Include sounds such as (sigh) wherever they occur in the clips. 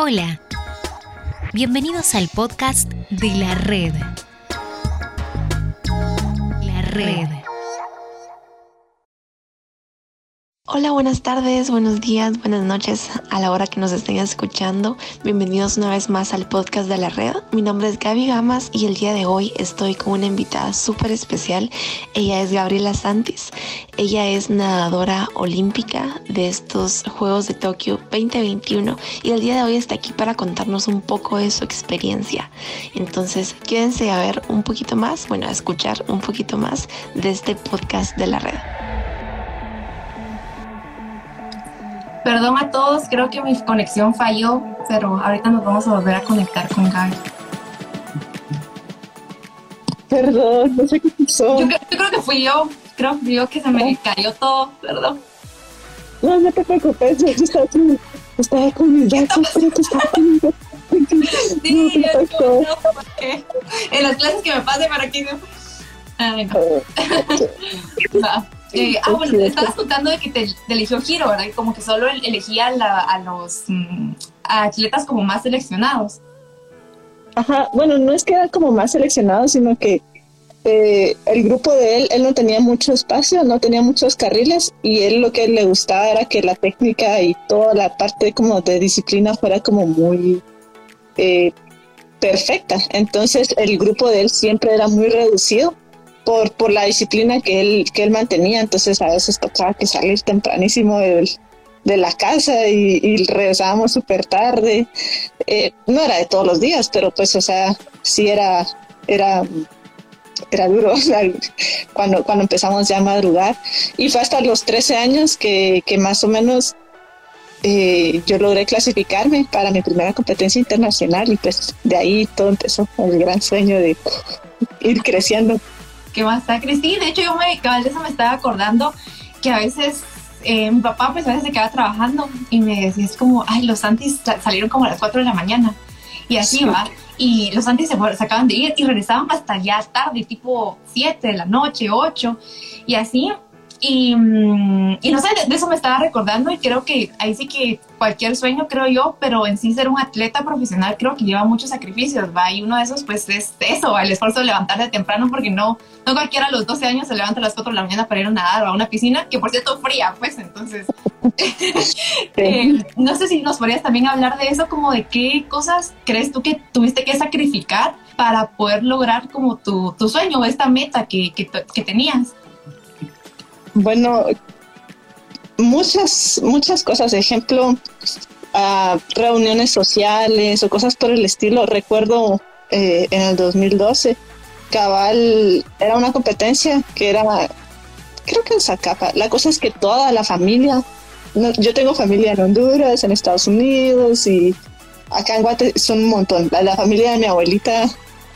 Hola, bienvenidos al podcast de la red. La red. Hola, buenas tardes, buenos días, buenas noches a la hora que nos estén escuchando. Bienvenidos una vez más al podcast de la red. Mi nombre es Gaby Gamas y el día de hoy estoy con una invitada súper especial. Ella es Gabriela Santis. Ella es nadadora olímpica de estos Juegos de Tokio 2021 y el día de hoy está aquí para contarnos un poco de su experiencia. Entonces, quédense a ver un poquito más, bueno, a escuchar un poquito más de este podcast de la red. Perdón a todos, creo que mi conexión falló, pero ahorita nos vamos a volver a conectar con Gaby. Perdón, no sé qué pasó. Yo, creo que fui yo, creo que yo que se me cayó todo, perdón. No, no te preocupes, yo estaba, estaba con mi gato, pero tú estabas con. Sí, no, no, no, porque en las clases que me pase para que no. Ay, no. (laughs) Eh, ah, bueno, estabas contando de que te, eligió Giro, ¿verdad? Como que solo elegía a los mm, atletas como más seleccionados. Ajá, bueno, no es que era como más seleccionado, sino que eh, el grupo de él, él no tenía mucho espacio, no tenía muchos carriles y él lo que le gustaba era que la técnica y toda la parte como de disciplina fuera como muy eh, perfecta. Entonces el grupo de él siempre era muy reducido por, por la disciplina que él, que él mantenía. Entonces a veces tocaba que salir tempranísimo de, de la casa y, regresábamos súper tarde. Eh, no era de todos los días, pero pues, o sea, sí era, era, era duro (laughs) cuando, cuando empezamos ya a madrugar. Y fue hasta los 13 años que, que más o menos eh, yo logré clasificarme para mi primera competencia internacional y pues de ahí todo empezó, el gran sueño de ir creciendo. ¿Qué más está, Cristina? De hecho, yo me, cabal de eso me estaba acordando que a veces eh, mi papá pues a veces se quedaba trabajando y me decía, es como, ay, los Santis salieron como a las 4 de la mañana. Y así va. Y los Santis se, se acaban de ir y regresaban hasta ya tarde, tipo 7 de la noche, 8. Y así y, mm, y, no sé, de, eso me estaba recordando y creo que ahí sí que cualquier sueño, creo yo, pero en sí ser un atleta profesional creo que lleva muchos sacrificios, ¿va? Y uno de esos pues es eso, el esfuerzo de levantarse temprano porque no, no cualquiera a los 12 años se levanta a las 4 de la mañana para ir a nadar o a una piscina, que por cierto fría, pues entonces, (laughs) eh, no sé si nos podrías también hablar de eso, como de qué cosas crees tú que tuviste que sacrificar para poder lograr como tu, tu sueño, esta meta que, que, que tenías. Bueno, muchas, muchas cosas. Ejemplo, reuniones sociales o cosas por el estilo. Recuerdo eh, en el 2012, Cabal era una competencia que era, creo que en Zacapa. La cosa es que toda la familia, yo tengo familia en Honduras, en Estados Unidos y acá en Guate son un montón. La, la familia de mi abuelita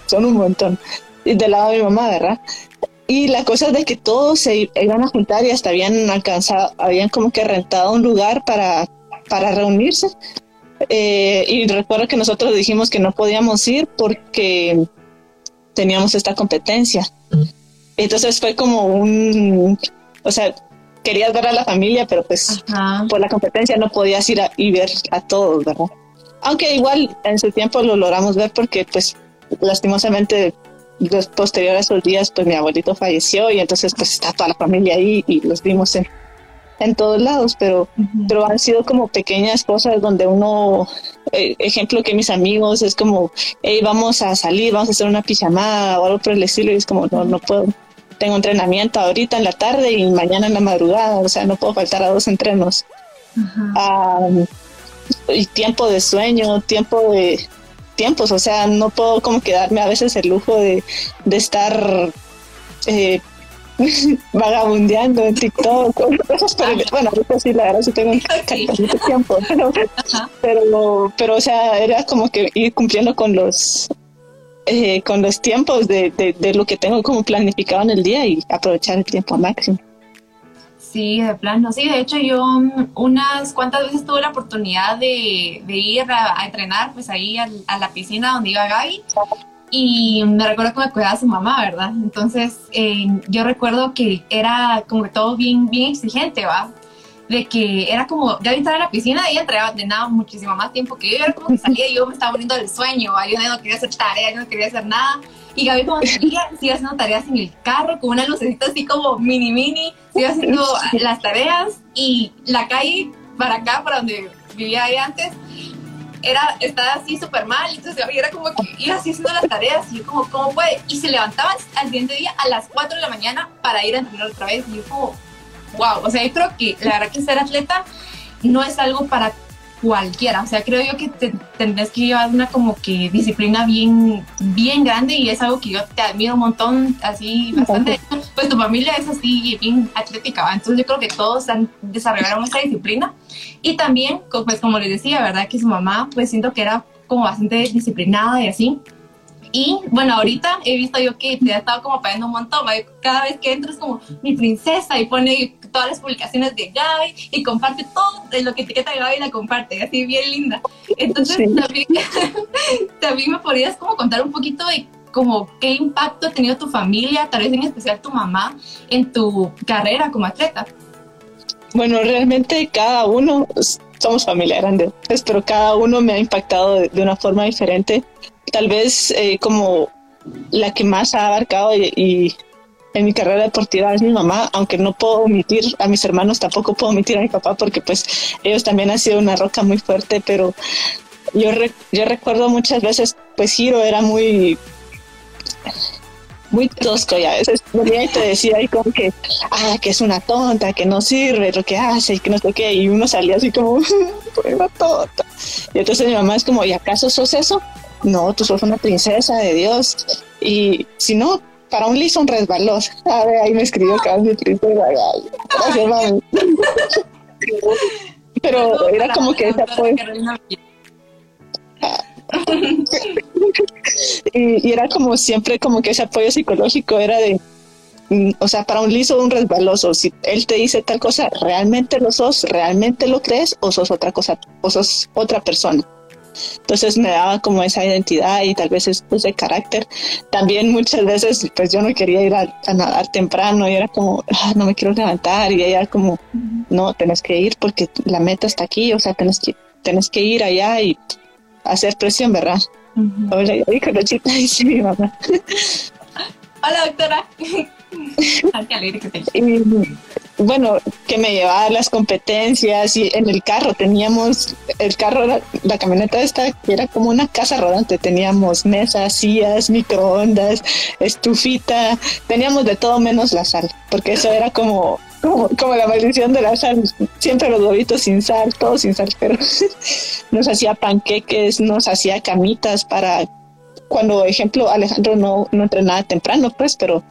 son un montón. Y del lado de mi mamá, ¿verdad? Y la cosa es de que todos se iban a juntar y hasta habían alcanzado, habían como que rentado un lugar para, para reunirse. Eh, y recuerdo que nosotros dijimos que no podíamos ir porque teníamos esta competencia. Entonces fue como un, o sea, querías ver a la familia, pero pues por la competencia no podías ir y ver a todos, ¿verdad? Aunque igual en su tiempo lo logramos ver porque pues lastimosamente posterior a esos días, pues mi abuelito falleció y entonces pues está toda la familia ahí y los vimos en, en todos lados, pero, pero han sido como pequeñas cosas donde uno, eh, ejemplo que mis amigos es como, hey, vamos a salir, vamos a hacer una pijamada o algo por el estilo y es como, no, no puedo, tengo entrenamiento ahorita en la tarde y mañana en la madrugada, o sea, no puedo faltar a dos entrenos. y tiempo de sueño, tiempo de, tiempos, o sea, no puedo como quedarme a veces el lujo de, de estar eh, (laughs) vagabundeando en TikTok, cosas bueno, sí, la verdad sí tengo tiempo, (laughs) pero, pero, o sea, era como que ir cumpliendo con los eh, con los tiempos de, de, de, lo que tengo como planificado en el día y aprovechar el tiempo al máximo. Sí, de plano, sí, de hecho yo mm, unas cuantas veces tuve la oportunidad de, ir a, entrenar pues ahí a, la piscina donde iba Gaby y me recuerdo que me cuidaba su mamá, ¿verdad? Entonces eh, yo recuerdo que era como que todo bien, bien exigente, ¿va? de que era como, ya entrar a la piscina, ella entrenaba muchísimo más tiempo que yo, era como que salía y yo me estaba poniendo del sueño, yo no quería hacer tareas, yo no quería hacer nada, y Gaby como salía, sigue haciendo tareas en el carro, con una lucecita así como mini mini, sigue haciendo (laughs) las tareas, y la calle para acá, para donde vivía ahí antes, era, estaba así súper mal, entonces Gaby era como que iba así haciendo las tareas, y yo como, ¿cómo puede? Y se levantaba al siguiente día a las 4 de la mañana para ir a entrenar otra vez, y yo como, wow, o sea, yo creo que la verdad que ser atleta no es algo para cualquiera, o sea, creo yo que te, tendrás que llevar una como que disciplina bien, bien grande y es algo que yo te admiro un montón, así bastante, pues tu familia es así bien atlética, entonces yo creo que todos han desarrollado esa disciplina. Y también, pues como les decía, ¿verdad? Que su mamá, pues siento que era como bastante disciplinada y así, y bueno, ahorita he visto yo que te ha estado como pagando un montón. Cada vez que entras como mi princesa y pone todas las publicaciones de Gaby y comparte todo de lo que etiqueta Gaby la comparte, así bien linda. Entonces también, (laughs) también me podrías como contar un poquito de como qué impacto ha tenido tu familia, tal vez en especial tu mamá, en tu carrera como atleta. Bueno, realmente cada uno, somos familia grande, pues, pero cada uno me ha impactado de una forma diferente tal vez eh, como la que más ha abarcado y, en mi carrera deportiva es mi mamá, aunque no puedo omitir a mis hermanos, tampoco puedo omitir a mi papá porque pues ellos también han sido una roca muy fuerte, pero yo, yo recuerdo muchas veces, pues Hiro era muy muy tosco y a veces venía y te decía ahí como que, ah, que es una tonta, que no sirve lo que hace y que no sé qué, y uno salía así como, (laughs) una tonta. Y entonces mi mamá es como, ¿y acaso sos eso? no, tú sos una princesa de Dios. Y si no, para un liso un resbalos. A ver, ahí me escribió princesa. Gracias, mami. Pero era como que ese apoyo. (laughs) y, y, era como siempre como que ese apoyo psicológico era de, mm, o sea, para un liso un resbaloso, si él te dice tal cosa, ¿realmente lo sos? ¿Realmente lo crees? ¿O sos otra cosa? ¿O sos otra persona? Entonces me daba como esa identidad y tal vez es pues, de carácter. También muchas veces pues yo no quería ir a, nadar temprano y era como, ah, no me quiero levantar y ella como, no, tenés que ir porque la meta está aquí, o sea, tenés que, tenés que ir allá y hacer presión, ¿verdad? Hola, dice (laughs) mi mamá. Hola, doctora. (laughs) qué alegre que te bueno, que me llevaba las competencias y en el carro teníamos, el carro, la, camioneta esta que era como una casa rodante, teníamos mesas, sillas, microondas, estufita, teníamos de todo menos la sal, porque eso era como, como, la maldición de la sal, siempre los huevitos sin sal, todo sin sal, pero (laughs) nos hacía panqueques, nos hacía camitas para cuando, ejemplo, Alejandro no, no entrenaba temprano, pues, pero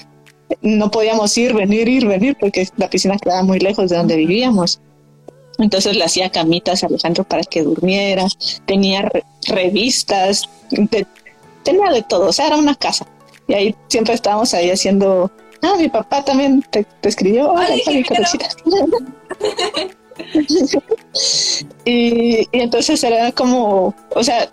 no podíamos ir, venir, ir, venir, porque la piscina quedaba muy lejos de donde vivíamos. Entonces le hacía camitas a Alejandro para que durmiera, tenía revistas, tenía de todo, o sea, era una casa. Y ahí siempre estábamos ahí haciendo, ah, mi papá también te, escribió, (laughs) y, y entonces era como, o sea,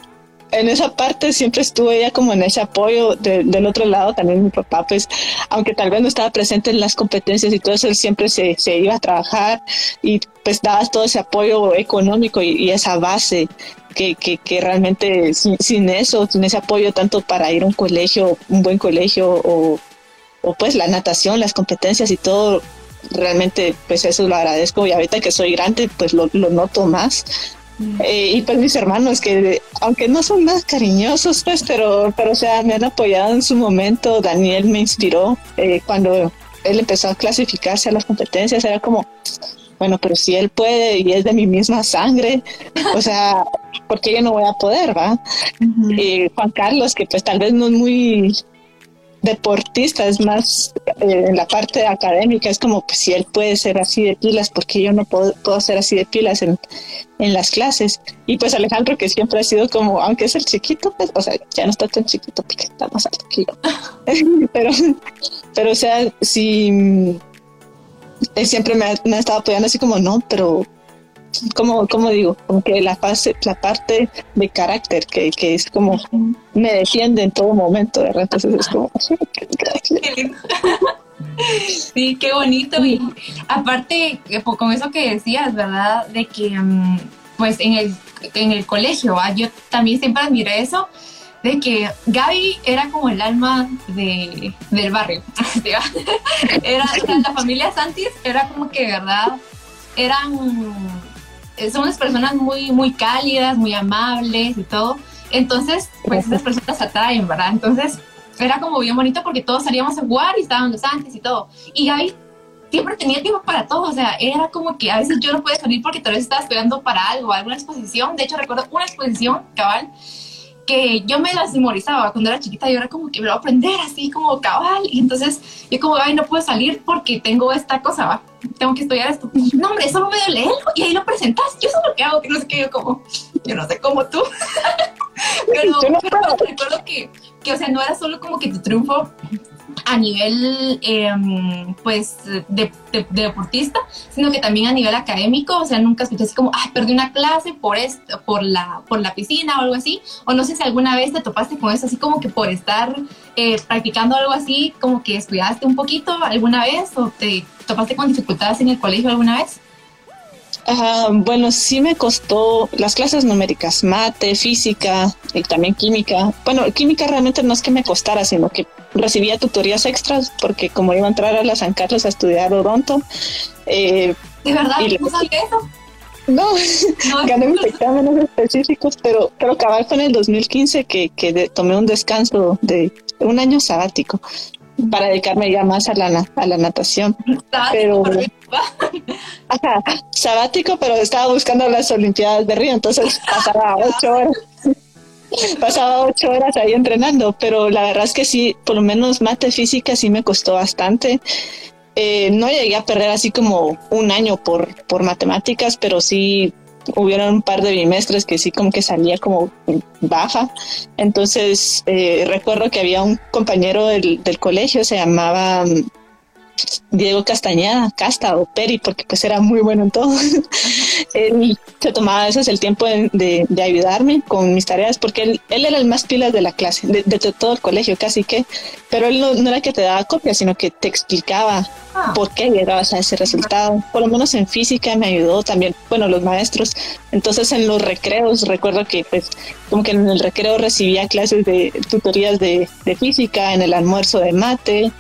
en esa parte siempre estuve ella como en ese apoyo del otro lado, también mi papá, pues, aunque tal vez no estaba presente en las competencias y todo eso, él siempre se, se iba a trabajar y pues daba todo ese apoyo económico y, esa base que, que, realmente sin, eso, sin ese apoyo tanto para ir a un colegio, un buen colegio o, o pues la natación, las competencias y todo, realmente pues eso lo agradezco y ahorita que soy grande pues lo, lo noto más eh, y pues mis hermanos que aunque no son más cariñosos pues pero pero o sea me han apoyado en su momento. Daniel me inspiró eh, cuando él empezó a clasificarse a las competencias era como bueno pero si él puede y es de mi misma sangre (laughs) o sea porque yo no voy a poder va y Juan Carlos que pues tal vez no es muy deportista, es más eh, en la parte académica, es como pues si él puede ser así de pilas, porque yo no puedo, puedo ser así de pilas en, en, las clases. Y pues Alejandro, que siempre ha sido como, aunque es el chiquito, pues, o sea, ya no está tan chiquito porque está más alto que yo. (laughs) pero, pero o sea, si él siempre me me ha estado apoyando así como, no, pero como, como digo, como que la, fase, la parte de carácter que, que es como me defiende en todo momento, de Entonces es como... (laughs) Sí, qué bonito. Y aparte, con eso que decías, ¿verdad? De que, mm, pues, en el, en el colegio, yo también siempre admiré eso, de que Gaby era como el alma de, del barrio. (laughs) era, la familia Santis era como que, ¿verdad? Eran, son unas personas muy, muy cálidas, muy amables y todo. Entonces, pues esas personas atraen, ¿verdad? Entonces, era como bien bonito porque todos salíamos a jugar y estaban los Santis y todo. Y Gaby siempre tenía tiempo para todo, o sea, era como que a veces yo no podía salir porque tal vez estaba estudiando para algo, alguna exposición. De hecho, recuerdo una exposición, cabal, que yo me las memorizaba cuando era chiquita, yo era como que me lo voy a aprender así como cabal, y entonces yo como, ay, no puedo salir porque tengo esta cosa, ¿va? tengo que estudiar esto. No, hombre, solo me leerlo y ahí lo presentas, yo sé lo que hago, que no sé qué, yo como, yo no sé cómo tú, (laughs) pero, recuerdo que, que, o sea, no era solo como que tu triunfo a nivel em, pues de, deportista, sino que también a nivel académico, o sea, nunca escuché así como, ay, perdí una clase por esto, por la, por la piscina o algo así, o no sé si alguna vez te topaste con eso, así como que por estar eh, practicando algo así, como que estudiaste un poquito alguna vez o te topaste con dificultades en el colegio alguna vez bueno, sí me costó las clases numéricas, mate, física y también química. Bueno, química realmente no es que me costara, sino que recibía tutorías extras porque como iba a entrar a la San Carlos a estudiar odonto. Eh, ¿De verdad? ¿No sabía eso? No, (laughs) gané mis exámenes específicos, pero, pero fue en el 2015 que, que tomé un descanso de un año sabático para dedicarme ya más a la, a la natación. Pero, (laughs) sabático, pero estaba buscando las Olimpiadas de Río, entonces (laughs) pasaba ocho horas. (laughs) pasaba ocho horas ahí entrenando, pero la verdad es que sí, por lo menos mate física sí me costó bastante. Eh, no llegué a perder así como un año por, por matemáticas, pero sí hubieron un par de bimestres que sí como que salía como baja. Entonces eh, recuerdo que había un compañero del, del colegio, se llamaba Diego Castañeda, Casta o Peri, porque pues era muy bueno en todo. (laughs) él se tomaba a veces el tiempo de, ayudarme con mis tareas, porque él, era el más pilas de la clase, de, todo el colegio casi que, pero él no, era que te daba copia, sino que te explicaba ah. por qué llegabas a ese resultado. Por lo menos en física me ayudó también, bueno, los maestros. Entonces en los recreos, recuerdo que pues como que en el recreo recibía clases de tutorías de, física, en el almuerzo de mate.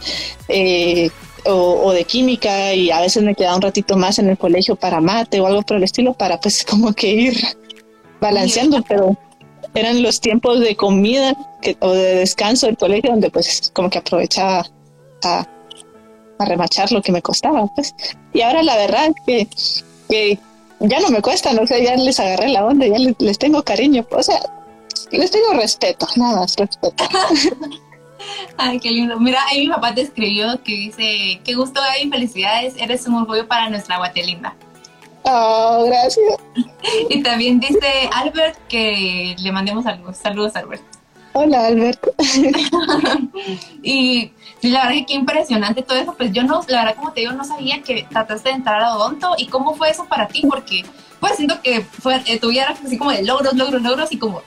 Eh, o, de química y a veces me quedaba un ratito más en el colegio para mate o algo por el estilo para pues (laughs) como que ir balanceando, pero eran los tiempos de comida o de descanso del colegio donde pues como que aprovechaba a, remachar lo que me costaba pues. Y ahora la verdad es que, ya no me cuesta, no sé, ya les agarré la onda, ya les, les tengo cariño, o sea, les tengo respeto, nada más respeto. (laughs) Ay, qué lindo. Mira, ahí mi papá te escribió que dice, qué gusto y felicidades, eres un orgullo para nuestra guatelinda. Oh, gracias. (laughs) Y también dice Albert que le mandemos saludos. Saludos, Albert. Hola, Albert. (laughs) y la verdad que qué impresionante todo eso. Pues yo no, la verdad como te digo, no sabía que trataste de entrar a Odonto. ¿Y cómo fue eso para ti? Porque pues siento que fue, eh, tuvieras así como de logros, logros, logros y como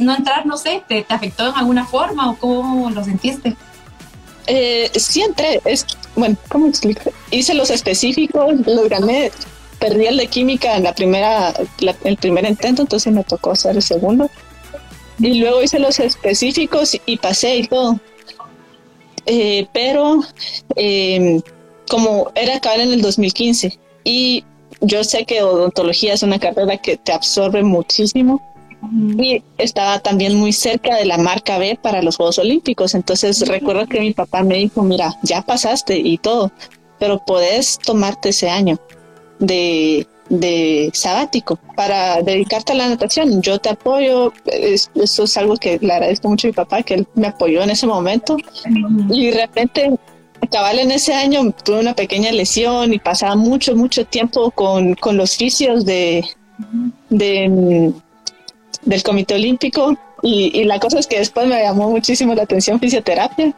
no entrar, no sé, ¿te, afectó en alguna forma o cómo lo sentiste? Eh, sí entré, es, bueno, ¿cómo explico? Hice los específicos, los gané, perdí el de química en la primera, el primer intento, entonces me tocó hacer el segundo. Y luego hice los específicos y pasé y todo. Eh, pero em, como era acabar en el 2015 y yo sé que odontología es una carrera que te absorbe muchísimo, y estaba también muy cerca de la marca B para los Juegos Olímpicos. Entonces recuerdo que mi papá me dijo, mira, ya pasaste y todo, pero podés tomarte ese año de, de sabático para dedicarte a la natación. Yo te apoyo, eso es algo que le agradezco mucho a mi papá, que él me apoyó en ese momento. Y de repente, cabal en ese año tuve una pequeña lesión y pasaba mucho, mucho tiempo con, con los fisios de, de del Comité Olímpico y, la cosa es que después me llamó muchísimo la atención fisioterapia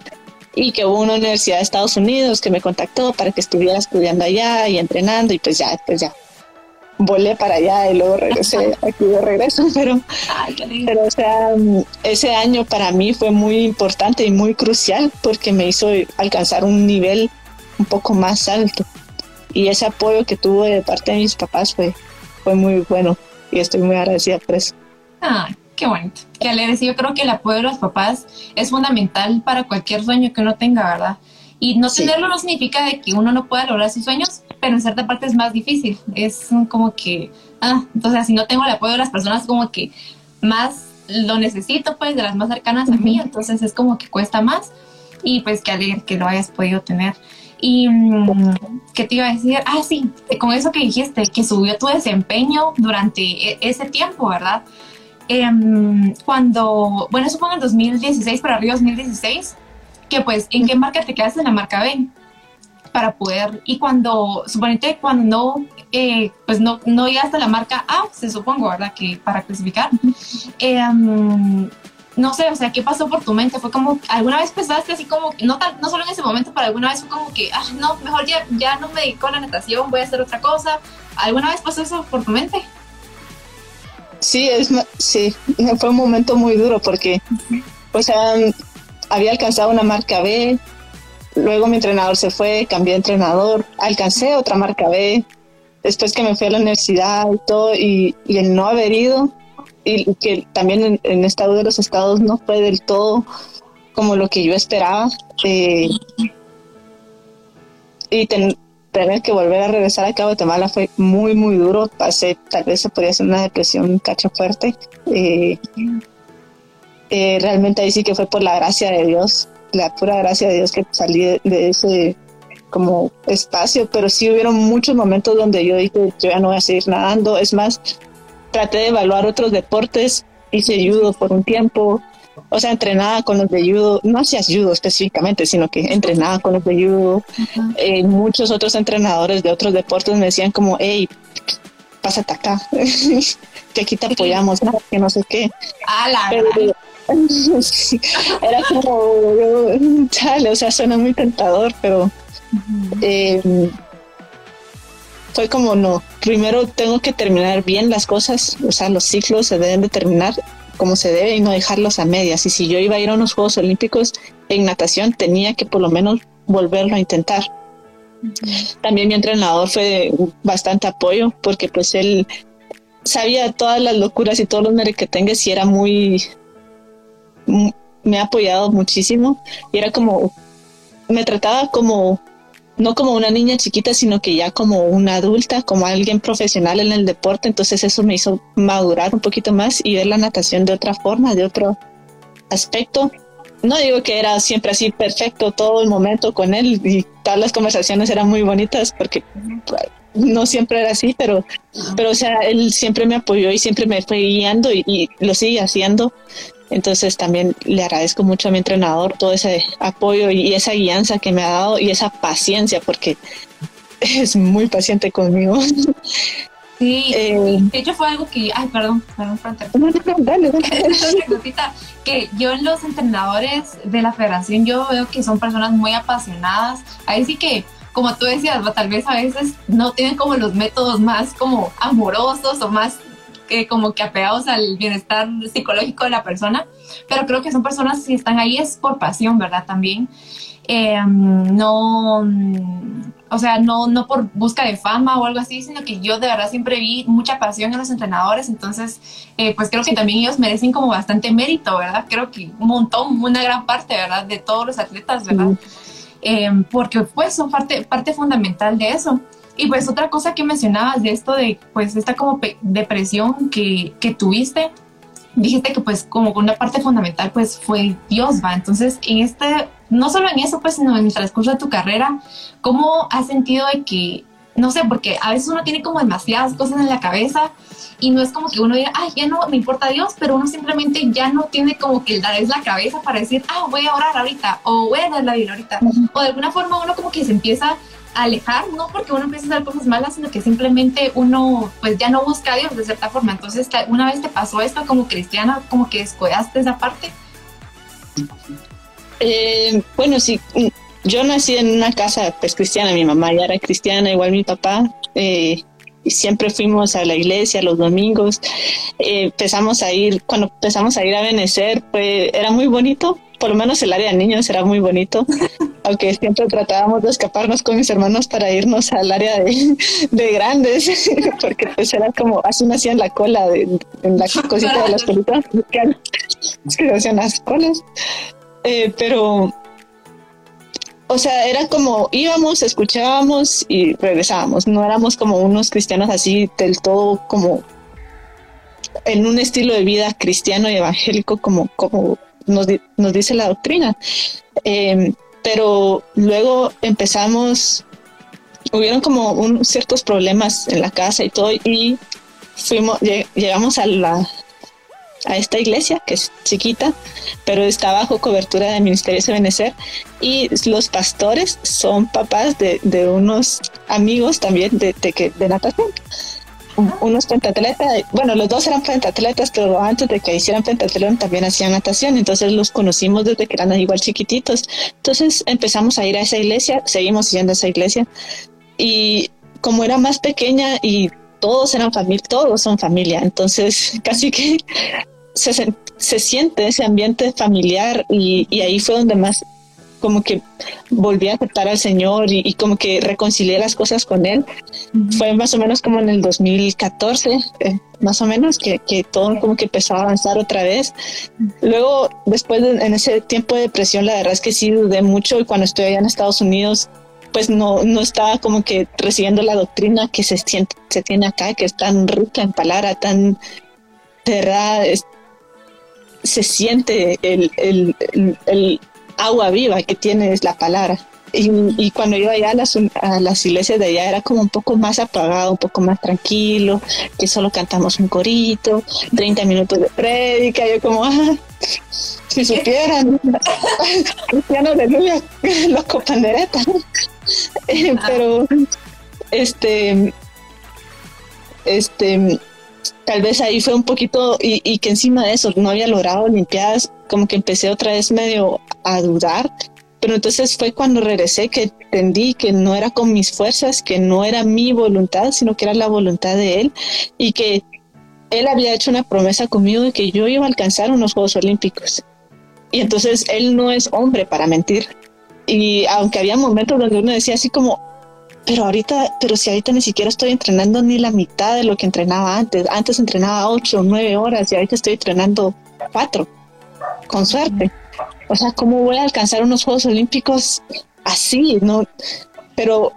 y que hubo una universidad de Estados Unidos que me contactó para que estuviera estudiando allá y entrenando y pues ya, pues ya volé para allá y luego regresé aquí de regreso, (laughs) pero, pero o sea, ese año para mí fue muy importante y muy crucial porque me hizo alcanzar un nivel un poco más alto. Y ese apoyo que tuve de parte de mis papás fue, fue muy bueno y estoy muy agradecida por eso. Ah, qué bonito, qué alegre. yo creo que el apoyo de los papás es fundamental para cualquier sueño que uno tenga, ¿verdad? Y no tenerlo no significa de que uno no pueda lograr sus sueños, pero en cierta parte es más difícil. Es como que, ah, entonces si no tengo el apoyo de las personas, como que más lo necesito, pues, de las más cercanas a mí, entonces es como que cuesta más y pues que alegre que lo hayas podido tener. Y mm, qué te iba a decir, ah, sí, con eso que dijiste, que subió tu desempeño durante e-, ese tiempo, ¿verdad? Em, cuando, bueno, fue en el 2016, para arriba 2016, que pues, ¿en qué marca te quedaste en la marca B? Para poder, y cuando, suponete, cuando no, eh, pues no, no llegaste a la marca A, se supongo, ¿verdad? Que para clasificar, no sé, o sea, ¿qué pasó por tu mente? Fue como, ¿alguna vez pensaste así como, no, no solo en ese momento, pero alguna vez fue como que, ah, no, mejor ya, ya no me dedico a la natación, voy a hacer otra cosa? ¿Alguna vez pasó eso por tu mente? Sí, es, sí, (laughs) fue un momento muy duro porque, o sea, había alcanzado una marca B, luego mi entrenador se fue, cambié de entrenador, alcancé otra marca B, después que me fui a la universidad y todo, y, y el no haber ido, y que también en, estado de los estados no fue del todo como lo que yo esperaba. Eh, y tener que volver a regresar a Guatemala fue muy, muy duro. Pasé, tal vez se podría hacer una depresión cacho fuerte. Eh, eh, realmente ahí sí que fue por la gracia de Dios, la pura gracia de Dios que salí de, de ese como espacio, pero sí hubieron muchos momentos donde yo dije, yo ya no voy a seguir nadando. Es más, traté de evaluar otros deportes, hice judo por un tiempo, o sea, entrenaba con los de judo, no hacías judo específicamente, sino que entrenaba con los de judo. Eh, muchos otros entrenadores de otros deportes me decían como, hey, pásate acá, (laughs) que aquí te apoyamos, que no sé qué. (laughs) era como, (laughs) chale, o sea, suena muy tentador, pero fue como no, primero tengo que terminar bien las cosas, o sea, los ciclos se deben de terminar como se debe y no dejarlos a medias. Y si yo iba a ir a unos Juegos Olímpicos en natación, tenía que por lo menos volverlo a intentar. También mi entrenador fue de bastante apoyo porque pues él sabía todas las locuras y todos los merequetengues y era muy, me ha apoyado muchísimo y era como, me trataba como no como una niña chiquita, sino que ya como una adulta, como alguien profesional en el deporte. Entonces eso me hizo madurar un poquito más y ver la natación de otra forma, de otro aspecto. No digo que era siempre así perfecto todo el momento con él y todas las conversaciones eran muy bonitas porque no siempre era así, pero, pero o sea, él siempre me apoyó y siempre me fue guiando y, y lo sigue haciendo. Entonces también le agradezco mucho a mi entrenador todo ese apoyo y esa guianza que me ha dado y esa paciencia porque (laughs) es muy paciente conmigo. Sí, eh, de hecho fue algo que, ay, perdón, perdón, perdón. Dale, (laughs) que yo en los entrenadores de la federación yo veo que son personas muy apasionadas. Ahí sí que, como tú decías, tal vez a veces no tienen como los métodos más como amorosos o más que como que apegados al bienestar psicológico de la persona, pero creo que son personas que están ahí es por pasión, ¿verdad? También. Em, no, o sea, no, no por busca de fama o algo así, sino que yo de verdad siempre vi mucha pasión en los entrenadores, entonces, eh, pues creo que también ellos merecen como bastante mérito, ¿verdad? Creo que un montón, una gran parte, ¿verdad? De todos los atletas, ¿verdad? Em, porque pues son parte, parte fundamental de eso. Y pues otra cosa que mencionabas de esto de pues esta como depresión que, que tuviste, dijiste que pues como una parte fundamental pues fue Dios, va. Entonces en este, no solo en eso pues, sino en el transcurso de tu carrera, ¿cómo has sentido de que, no sé, porque a veces uno tiene como demasiadas cosas en la cabeza y no es como que uno diga, ay, ya no me importa Dios, pero uno simplemente ya no tiene como que dar es la cabeza para decir, ah, voy a orar ahorita o voy a dar la vida ahorita. O de alguna forma uno como que se empieza alejar, no porque uno empiece a hacer cosas malas, sino que simplemente uno pues ya no busca a Dios de cierta forma. Entonces, una vez te pasó esto como cristiana, como que descuidaste esa parte. Eh, bueno, sí, yo nací en una casa pues cristiana, mi mamá ya era cristiana, igual mi papá, eh, siempre fuimos a la iglesia los domingos. Eh, empezamos a ir, cuando empezamos a ir a Benecer, pues era muy bonito, por lo menos el área de niños era muy bonito, (laughs) aunque siempre tratábamos de escaparnos con mis hermanos para irnos al área de, grandes, (laughs) porque pues era como, así me hacían la cola de, en la cosita de las (laughs) películas, que hacían las colas. Eh, pero o sea, era como íbamos, escuchábamos y regresábamos. No éramos como unos cristianos así del todo como en un estilo de vida cristiano y evangélico como, como nos, dice la doctrina. Em, pero luego empezamos, hubieron como ciertos problemas en la casa y todo y fuimos, llegamos a la, a esta iglesia, que es chiquita, pero está bajo cobertura del Ministerio de Benecer. Y los pastores son papás de, de unos amigos también de, de, de natación. Unos pentatletas, bueno, los dos eran pentatletas, pero antes de que hicieran pentatlón también hacían natación, entonces los conocimos desde que eran igual chiquititos. Entonces empezamos a ir a esa iglesia, seguimos yendo a esa iglesia, y como era más pequeña y todos eran familia, todos son familia, entonces (laughs) casi que se, se siente ese ambiente familiar y, y, ahí fue donde más como que volví a aceptar al Señor y, como que reconcilié las cosas con Él. Fue más o menos como en el 2014, eh, más o menos, que, que, todo como que empezó a avanzar otra vez. Luego, después de, en ese tiempo de depresión, la verdad es que sí dudé mucho y cuando estoy allá en Estados Unidos, pues no, no estaba como que recibiendo la doctrina que se, siente, se tiene acá, que es tan rica en palabra, tan verdad, se siente el, el, el, agua viva que tiene la palabra. Y, y, cuando iba allá a las, a las iglesias de allá era como un poco más apagado, un poco más tranquilo, que solo cantamos un corito, 30 minutos de prédica, yo como, ah, si supieran, cristiano aleluya, (laughs) los copanderetas. (laughs) Eh, pero, este, este, tal vez ahí fue un poquito, y, que encima de eso no había logrado Olimpiadas, como que empecé otra vez medio a dudar, pero entonces fue cuando regresé que entendí que no era con mis fuerzas, que no era mi voluntad, sino que era la voluntad de él y que él había hecho una promesa conmigo de que yo iba a alcanzar unos Juegos Olímpicos. Y entonces él no es hombre para mentir. Y aunque había momentos donde uno decía así como, pero ahorita, pero si ahorita ni siquiera estoy entrenando ni la mitad de lo que entrenaba antes. Antes entrenaba ocho o nueve horas y ahorita estoy entrenando cuatro, con suerte. O sea, ¿cómo voy a alcanzar unos Juegos Olímpicos así? No, pero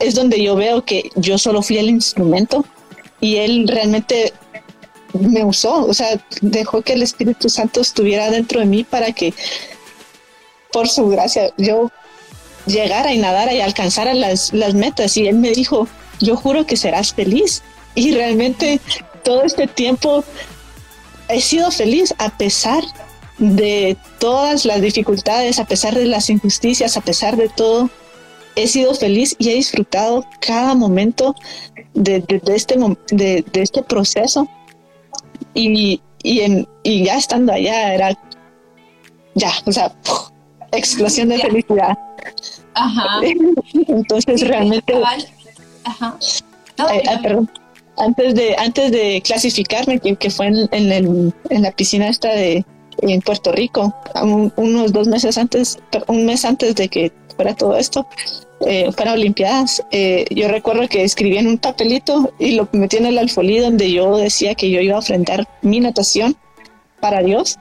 es donde yo veo que yo solo fui el instrumento y él realmente me usó, o sea, dejó que el Espíritu Santo estuviera dentro de mí para que, por su gracia, yo llegara y nadara y alcanzara las, las metas. Y él me dijo, yo juro que serás feliz. Y realmente todo este tiempo he sido feliz a pesar de todas las dificultades, a pesar de las injusticias, a pesar de todo. He sido feliz y he disfrutado cada momento de, este, de, este proceso. Y, y, en, y ya estando allá era ya, o sea, explosión de felicidad. Ajá. (laughs) Entonces realmente... Ajá. Eh, ah, perdón. Antes de, antes de clasificarme, que, fue en, en, en, la piscina esta de en Puerto Rico, unos dos meses antes, un mes antes de que fuera todo esto, eh, para Olimpiadas, eh, yo recuerdo que escribí en un papelito y lo metí en el alfolí donde yo decía que yo iba a enfrentar mi natación para Dios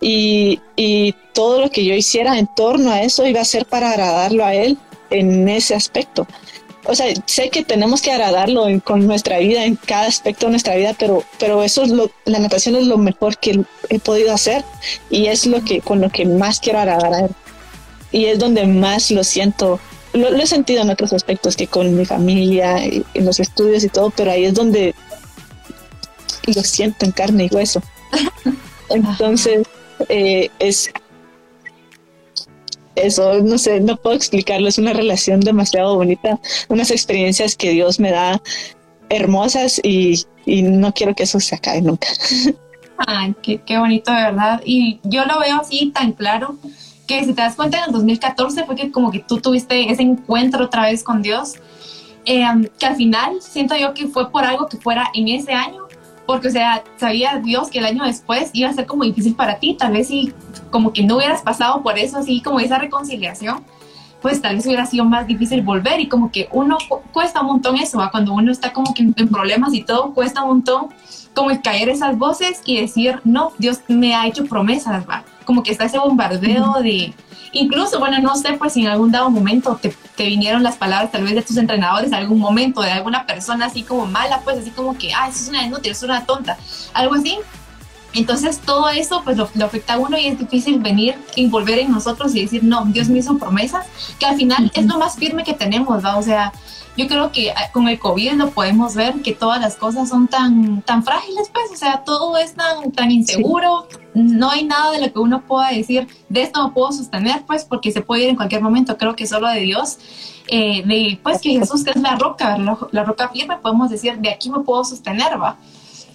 y, y, todo lo que yo hiciera en torno a eso iba a ser para agradarlo a él en ese aspecto. O sea, sé que tenemos que agradarlo con nuestra vida, en cada aspecto de nuestra vida, pero, pero eso es lo, la natación es lo mejor que he podido hacer y es lo que, con lo que más quiero agradar a él. Y es donde más lo siento. Lo, lo he sentido en otros aspectos que con mi familia, y, en los estudios y todo, pero ahí es donde lo siento en carne y hueso. (laughs) Entonces, eh, es eso, no sé, no puedo explicarlo, es una relación demasiado bonita, unas experiencias que Dios me da hermosas y, no quiero que eso se acabe nunca. (laughs) Ay, qué, qué, bonito, de verdad. Y yo lo veo así tan claro que si te das cuenta en el 2014 fue que como que tú tuviste ese encuentro otra vez con Dios eh, que al final siento yo que fue por algo que fuera en ese año, porque o sea, sabía Dios que el año después iba a ser como difícil para ti, tal vez si como que no hubieras pasado por eso, así como esa reconciliación, pues tal vez hubiera sido más difícil volver y como que uno cuesta un montón eso, cuando uno está como que en problemas y todo, cuesta un montón como el caer esas voces y decir, no, Dios me ha hecho promesas, va, como que está ese bombardeo de Incluso, bueno, no sé, pues si en algún dado momento te, te, vinieron las palabras tal vez de tus entrenadores, algún momento de alguna persona así como mala, pues así como que, ah, eso es una inútil, eso es una tonta, algo así. Entonces todo eso pues lo, lo, afecta a uno y es difícil venir y volver en nosotros y decir, no, Dios me hizo promesas, que al final uh -huh. es lo más firme que tenemos, ¿va? O sea, yo creo que ah, con el COVID lo podemos ver que todas las cosas son tan, tan frágiles, pues, o sea, todo es tan, tan inseguro, sí. no hay nada de lo que uno pueda decir, de esto no puedo sostener, pues, porque se puede ir en cualquier momento, creo que solo de Dios, eh, de, pues, que Jesús que es la roca, la, la, roca firme, podemos decir, de aquí me puedo sostener, va.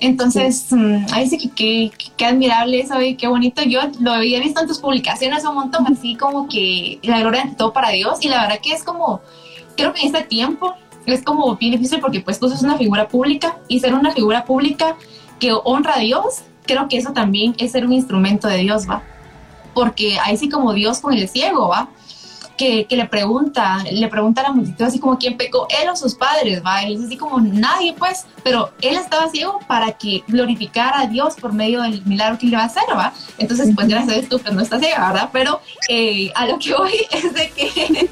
Entonces, sí. mmm, ahí sí que qué admirable eso y qué bonito. Yo lo había visto en tus publicaciones un montón, así como que la gloria ante todo para Dios, y la verdad que es como creo que en este tiempo es como bien difícil porque pues tú sos una figura pública y ser una figura pública que honra a Dios, creo que eso también es ser un instrumento de Dios, ¿va? Porque ahí sí como Dios con el ciego, ¿va? Que, que, le pregunta, le pregunta a la multitud así como quién pecó, él o sus padres, va, él es así como nadie, pues, pero él estaba ciego para que glorificara a Dios por medio del milagro que le va a hacer, va, entonces pues gracias a Dios tú pues no estás ciega, ¿verdad? Pero eh, a lo que voy (laughs) es de que,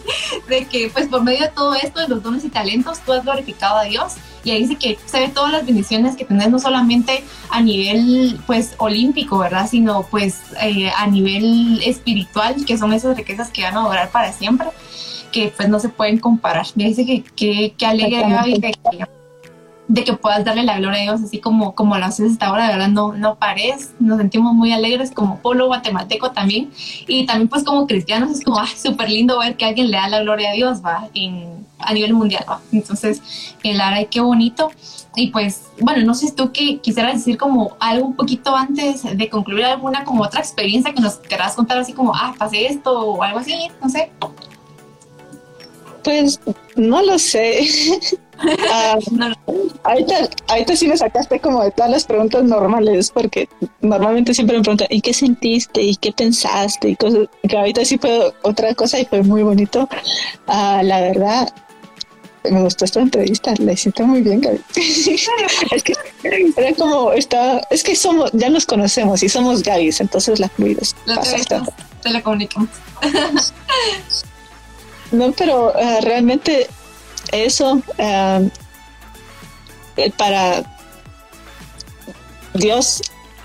de que pues por medio de todo esto, de los dones y talentos, tú has glorificado a Dios y ahí sí que se ve todas las bendiciones que tenés, no solamente a nivel pues olímpico, ¿verdad? Sino pues eh, a nivel espiritual, que son esas riquezas que van a durar para siempre, que pues no se pueden comparar. Me dice que, que, que alegre Gaby, de que, de que puedas darle la gloria a Dios así como, como lo haces hasta ahora, de verdad no, no pares, nos sentimos muy alegres como pueblo guatemalteco también y también pues como cristianos es como súper lindo ver que alguien le da la gloria a Dios, va, a nivel mundial, va. Entonces, el eh, qué bonito. Y pues, bueno, no sé tú que quisieras decir como algo un poquito antes de concluir alguna como otra experiencia que nos querrás contar así como, ah, pasé esto o algo así, no sé. Pues no lo sé. (laughs) no. Ahorita, ahorita sí me sacaste como de todas las preguntas normales, porque normalmente siempre me preguntan, ¿y qué sentiste? ¿Y qué pensaste? Y cosas, que ahorita sí fue otra cosa y fue muy bonito. Uh, la verdad, me gustó esta entrevista, la hiciste muy bien, Gaby. (laughs) es que era como, está, es que somos, ya nos conocemos y somos Gabys, entonces la fluidez pasa. Te la comunicamos. No, pero uh, realmente eso uh, para Dios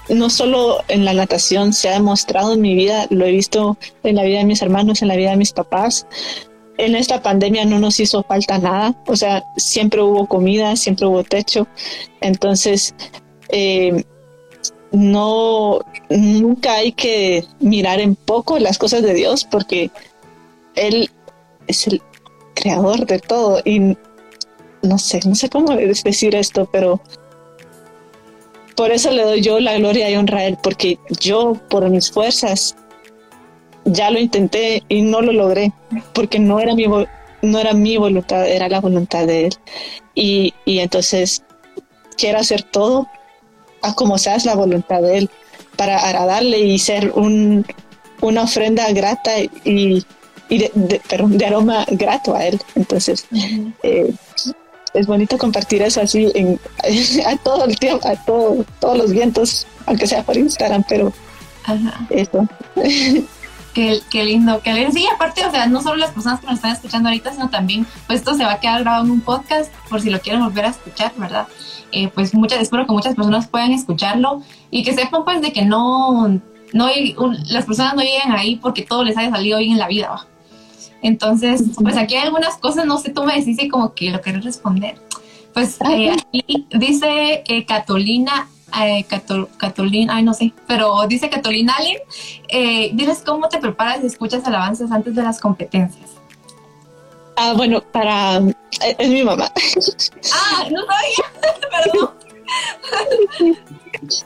no solo en la natación se ha demostrado en mi vida, lo he visto en la vida de mis hermanos, en la vida de mis papás. En esta pandemia no nos hizo falta nada, o sea, siempre hubo comida, siempre hubo techo. Entonces, eh, no, nunca hay que mirar en poco las cosas de Dios porque Él es el creador de todo y no sé, no sé cómo decir esto, pero por eso le doy yo la gloria y honra a él, porque yo por mis fuerzas ya lo intenté y no lo logré, porque no era mi no era mi voluntad, era la voluntad de él. Y, y entonces quiero hacer todo a como sea es la voluntad de él, para agradarle y ser un, una ofrenda grata y, y de, de, perdón, de aroma grato a él. Entonces, eh, es bonito compartir eso así en, (laughs) a todo el tiempo, a todo, todos los vientos, aunque sea por Instagram, pero Ajá. eso. (laughs) Qué, qué, lindo, qué lindo. Sí, aparte, o sea, no solo las personas que nos están escuchando ahorita, sino también, pues esto se va a quedar grabado en un podcast por si lo quieren volver a escuchar, ¿verdad? Eh, pues muchas, espero que muchas personas puedan escucharlo y que sepan pues de que no, no las personas no lleguen ahí porque todo les haya salido bien en la vida, ¿va? Entonces, pues aquí hay algunas cosas, no sé, tú me decís si como que lo querés responder. Pues eh, aquí dice eh, Catolina, eh, Catol, Catolina, ay no sé, pero dice Catolina Allen, eh, diles cómo te preparas y escuchas alabanzas antes de las competencias. Ah, bueno, para... Es mi mamá. Ah, no sabía, (laughs) perdón.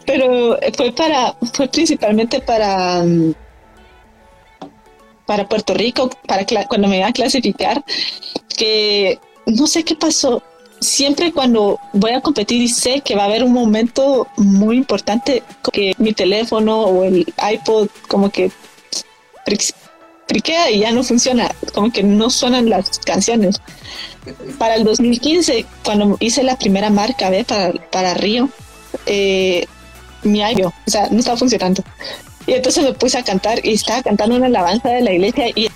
Pero fue para, fue principalmente para para Puerto Rico, para cuando me iba a clasificar, que no sé qué pasó. Siempre cuando voy a competir y sé que va a haber un momento muy importante, que mi teléfono o el iPod como que friquea y ya no funciona, como que no suenan las canciones. Para el 2015, cuando hice la primera marca ¿ve? Para, para Río, eh, mi iPod, o sea, no estaba funcionando. Y entonces me puse a cantar y estaba cantando una alabanza de la iglesia y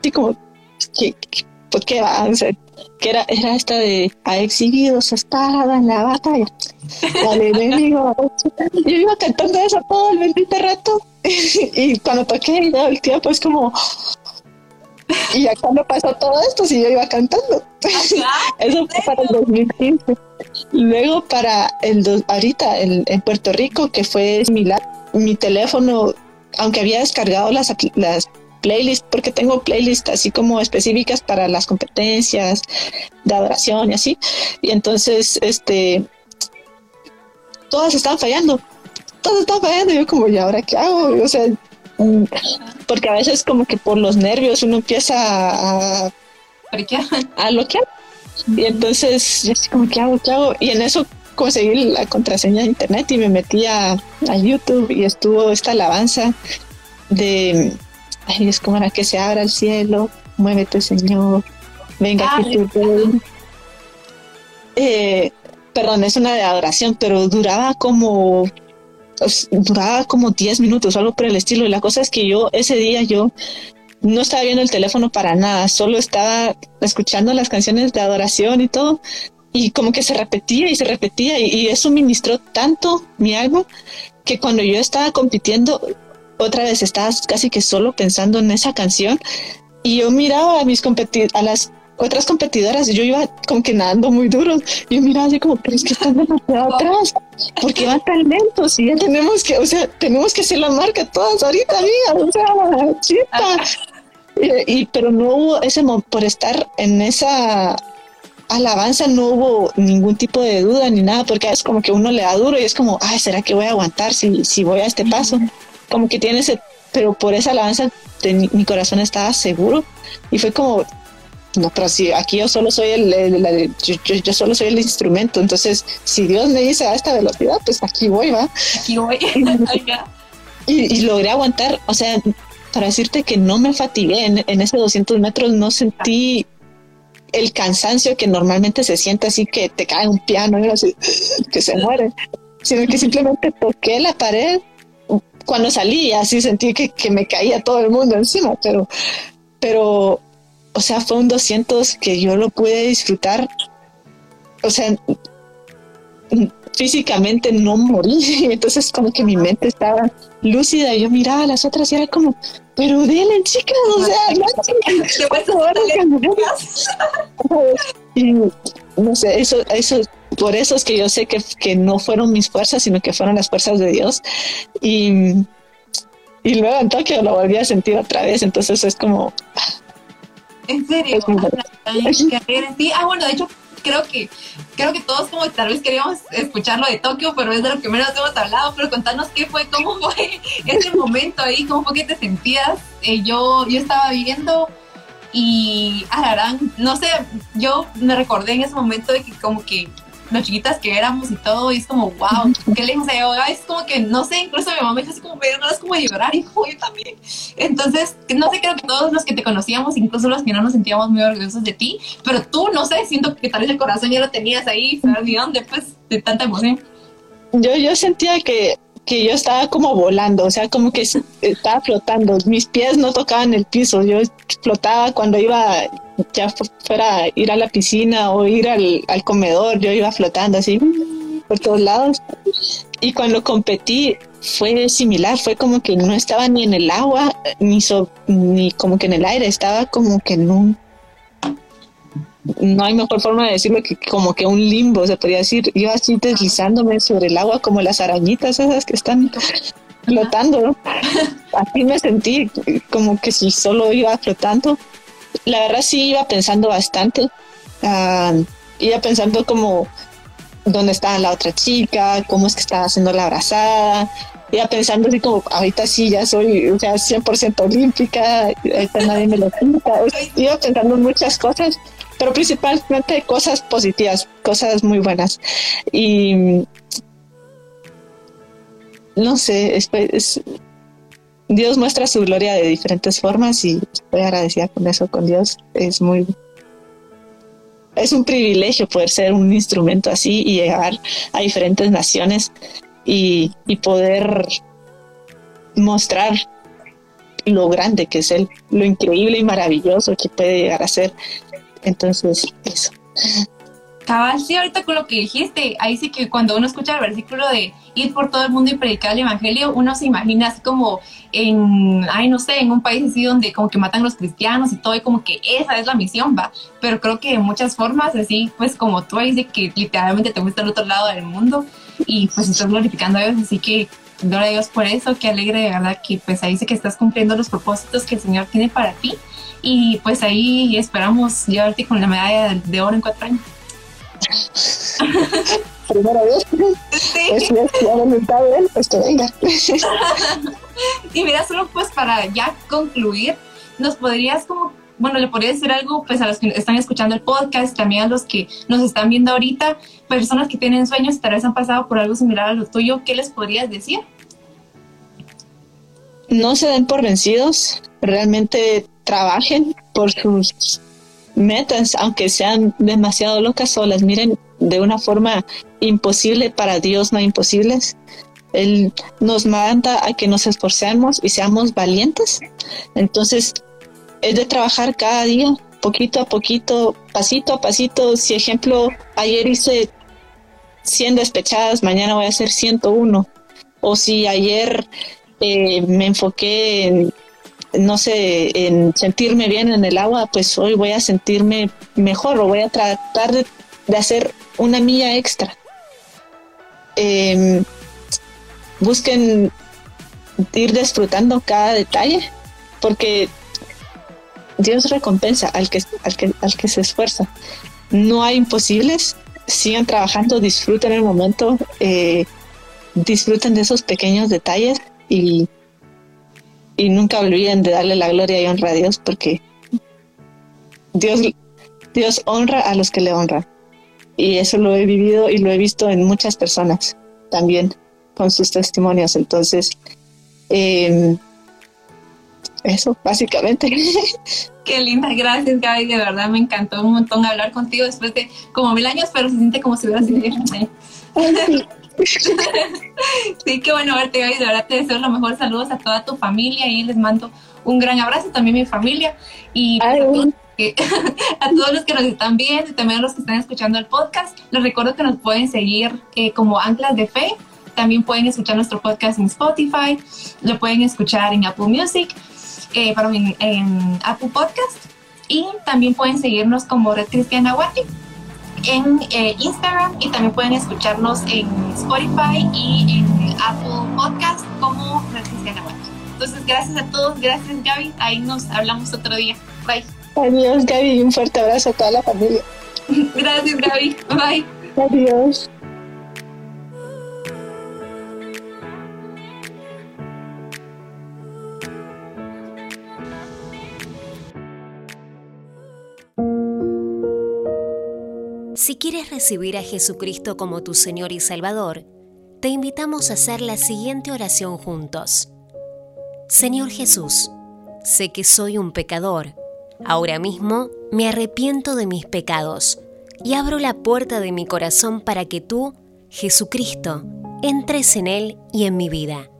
así como, ¿qué, por qué va? que era, era esta de, ha exhibido su espada en la batalla. Vale, digo, yo iba cantando eso todo el bendito rato (laughs) y cuando toqué y el tiempo es como, (laughs) y ya cuando pasó todo esto, sí, yo iba cantando. (laughs) Eso fue para el 2015. Luego para el ahorita en Puerto Rico, que fue similar, mi teléfono, aunque había descargado las, las playlists, porque tengo playlists así como específicas para las competencias de adoración y así. Y entonces, este, todas están fallando. Todas están fallando. yo como, ¿y ahora qué hago? O sea, porque a veces como que por los nervios uno empieza a, a bloquear. Y entonces, yo así como, ¿qué hago? ¿Qué hago? Y en eso conseguí la contraseña de internet y me metí a, a YouTube y estuvo esta alabanza de Ay, es como que se abra el cielo, muévete Señor, venga aquí tu eh, perdón, es una de adoración, pero duraba como duraba como 10 minutos, algo por el estilo. Y la cosa es que yo ese día yo no estaba viendo el teléfono para nada, solo estaba escuchando las canciones de adoración y todo. Y como que se repetía y se repetía y, y eso ministró tanto mi alma que cuando yo estaba compitiendo otra vez estabas casi que solo pensando en esa canción y yo miraba a mis a las otras competidoras y yo iba como que nadando muy duro. Yo miraba así como, pero es que están demasiado atrás, porque van tan lentos y ya tenemos que, o sea, tenemos que hacer la marca todas ahorita, amiga, o sea, chita. Y, pero no hubo ese por estar en esa alabanza no hubo ningún tipo de duda ni nada, porque es como que uno le da duro y es como, ay, ¿será que voy a aguantar si, si voy a este paso? como que tiene ese, pero por esa alabanza mi, corazón estaba seguro y fue como, no, pero si aquí yo solo soy el, yo, solo soy el instrumento, entonces si Dios me dice a esta velocidad, pues aquí voy, va. Aquí voy. (laughs) (laughs) y, y, logré aguantar, o sea, para decirte que no me fatigué en, en ese 200 metros, no sentí el cansancio que normalmente se siente así que te cae un piano y así, (laughs) que se muere, sino que simplemente toqué la pared cuando salí así sentí que, que, me caía todo el mundo encima, pero, pero, o sea, fue un 200 que yo lo pude disfrutar, o sea, físicamente no morí, (laughs) entonces como que mi mente estaba lúcida y yo miraba a las otras y era como, pero denle chicas, o sea, (laughs) (laughs) y no sé, eso, eso por eso es que yo sé que, que, no fueron mis fuerzas, sino que fueron las fuerzas de Dios. Y, y luego en Tokio lo volví a sentir otra vez, entonces es como... ¿En serio? sí, ah, bueno, de hecho, creo que creo que todos como tal vez queríamos escuchar lo de Tokio, pero es de lo que menos hemos hablado, pero contanos qué fue, cómo fue (laughs) ese momento ahí, cómo fue que te sentías. Eh, yo, yo estaba viviendo y Ararán, no sé, yo me recordé en ese momento de que como que lo chiquitas que éramos y todo, y es como, wow, qué lejos de yoga, es como que, no sé, incluso mi mamá me dijo así como, me dio como de llorar, y yo también. Entonces, no sé, creo que todos los que te conocíamos, incluso los que no nos sentíamos muy orgullosos de ti, pero tú, no sé, siento que tal vez el corazón ya lo tenías ahí, ¿sabes de dónde? Pues, de tanta emoción. Yo, yo sentía que que yo estaba como volando, o sea, como que estaba flotando, mis pies no tocaban el piso, yo flotaba cuando iba ya fuera ir a la piscina o ir al, comedor, yo iba flotando así por todos lados. Y cuando competí fue similar, fue como que no estaba ni en el agua, ni, ni como que en el aire, estaba como que en un... No hay mejor forma de decirlo que como que un limbo, se podría decir. Iba así deslizándome sobre el agua como las arañitas esas que están flotando. Así me sentí como que si solo iba flotando la verdad sí iba pensando bastante. Ah, iba pensando como dónde estaba la otra chica, cómo es que estaba haciendo la abrazada. iba pensando así como, ahorita sí, ya soy, o sea, 100% olímpica, ahorita nadie me lo quita. Iba pensando en muchas cosas, pero principalmente cosas positivas, cosas muy buenas. Y no sé, es, Dios muestra su gloria de diferentes formas y estoy agradecida con eso, con Dios. Es muy es un privilegio poder ser un instrumento así y llegar a diferentes naciones y, poder mostrar lo grande que es él, lo increíble y maravilloso que puede llegar a ser. Entonces, eso. Cabal, sí, ahorita con lo que dijiste, ahí sí que cuando uno escucha el versículo de ir por todo el mundo y predicar el evangelio, uno se imagina así como en, ay, no sé, en un país así donde como que matan los cristianos y todo, y como que esa es la misión, va. Pero creo que de muchas formas, así pues como tú ahí de que literalmente te fuiste al otro lado del mundo y pues estás glorificando a Dios, así que gloria a Dios por eso, que alegre de verdad que pues ahí sé que estás cumpliendo los propósitos que el Señor tiene para ti y pues ahí esperamos llevarte con la medalla de oro en cuatro años. Primera vez. Sí. Es, la voluntad de él, pues que venga. (laughs) y mira, solo pues para ya concluir, nos podrías como bueno, le podría decir algo pues a los que están escuchando el podcast, también a los que nos están viendo ahorita, personas que tienen sueños y tal vez han pasado por algo similar a lo tuyo, ¿qué les podrías decir? No se den por vencidos, realmente trabajen por sus metas, aunque sean demasiado locas o las miren de una forma imposible, para Dios no imposibles. Él nos manda a que nos esforcemos y seamos valientes. Entonces, es de trabajar cada día, poquito a poquito, pasito a pasito. Si ejemplo, ayer hice 100 despechadas, mañana voy a hacer 101. O si ayer eh, me enfoqué en, no sé, en sentirme bien en el agua, pues hoy voy a sentirme mejor o voy a tratar de, hacer una milla extra. Em, busquen ir disfrutando cada detalle, porque Dios recompensa al que, al que, al que se esfuerza. No hay imposibles, sigan trabajando, disfruten el momento, eh, disfruten de esos pequeños detalles y, y nunca olviden de darle la gloria y honra a Dios porque Dios, Dios honra a los que le honran. Y eso lo he vivido y lo he visto en muchas personas también con sus testimonios. Entonces, eh, eso, básicamente. (laughs) Qué linda, gracias Gaby, de verdad me encantó un montón hablar contigo después de como mil años, pero se siente como si hubiera sido (laughs) sí, qué bueno verte Gaby, de verdad te deseo los mejores saludos a toda tu familia y les mando un gran abrazo también a mi familia y (laughs) a, todos, los que nos están viendo y también a los que están escuchando el podcast, les recuerdo que nos pueden seguir eh, como Anclas de Fe, también pueden escuchar nuestro podcast en Spotify, lo pueden escuchar en Apple Music eh, para mí, en Apple Podcast y también pueden seguirnos como Red Cristiana Guati en eh, Instagram y también pueden escucharnos en Spotify y en Apple Podcast como Red Cristiana Guati. Entonces, gracias a todos, gracias Gaby, ahí nos hablamos otro día. Bye. Adiós Gaby, un fuerte abrazo a toda la familia. (laughs) gracias Gaby, bye. Adiós. Si quieres recibir a Jesucristo como tu Señor y Salvador, te invitamos a hacer la siguiente oración juntos. Señor Jesús, sé que soy un pecador. Ahora mismo me arrepiento de mis pecados y abro la puerta de mi corazón para que tú, Jesucristo, entres en él y en mi vida.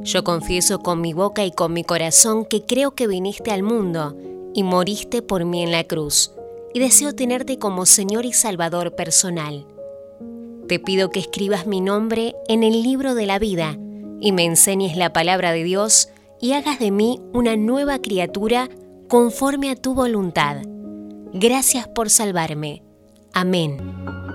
Yo confieso con mi boca y con mi corazón que creo que viniste al mundo y moriste por mí en la cruz y deseo tenerte como Señor y Salvador personal. Te pido que escribas mi nombre en el libro de la vida y me enseñes la palabra de Dios y hagas de mí una nueva criatura conforme a tu voluntad. Gracias por salvarme. Amén.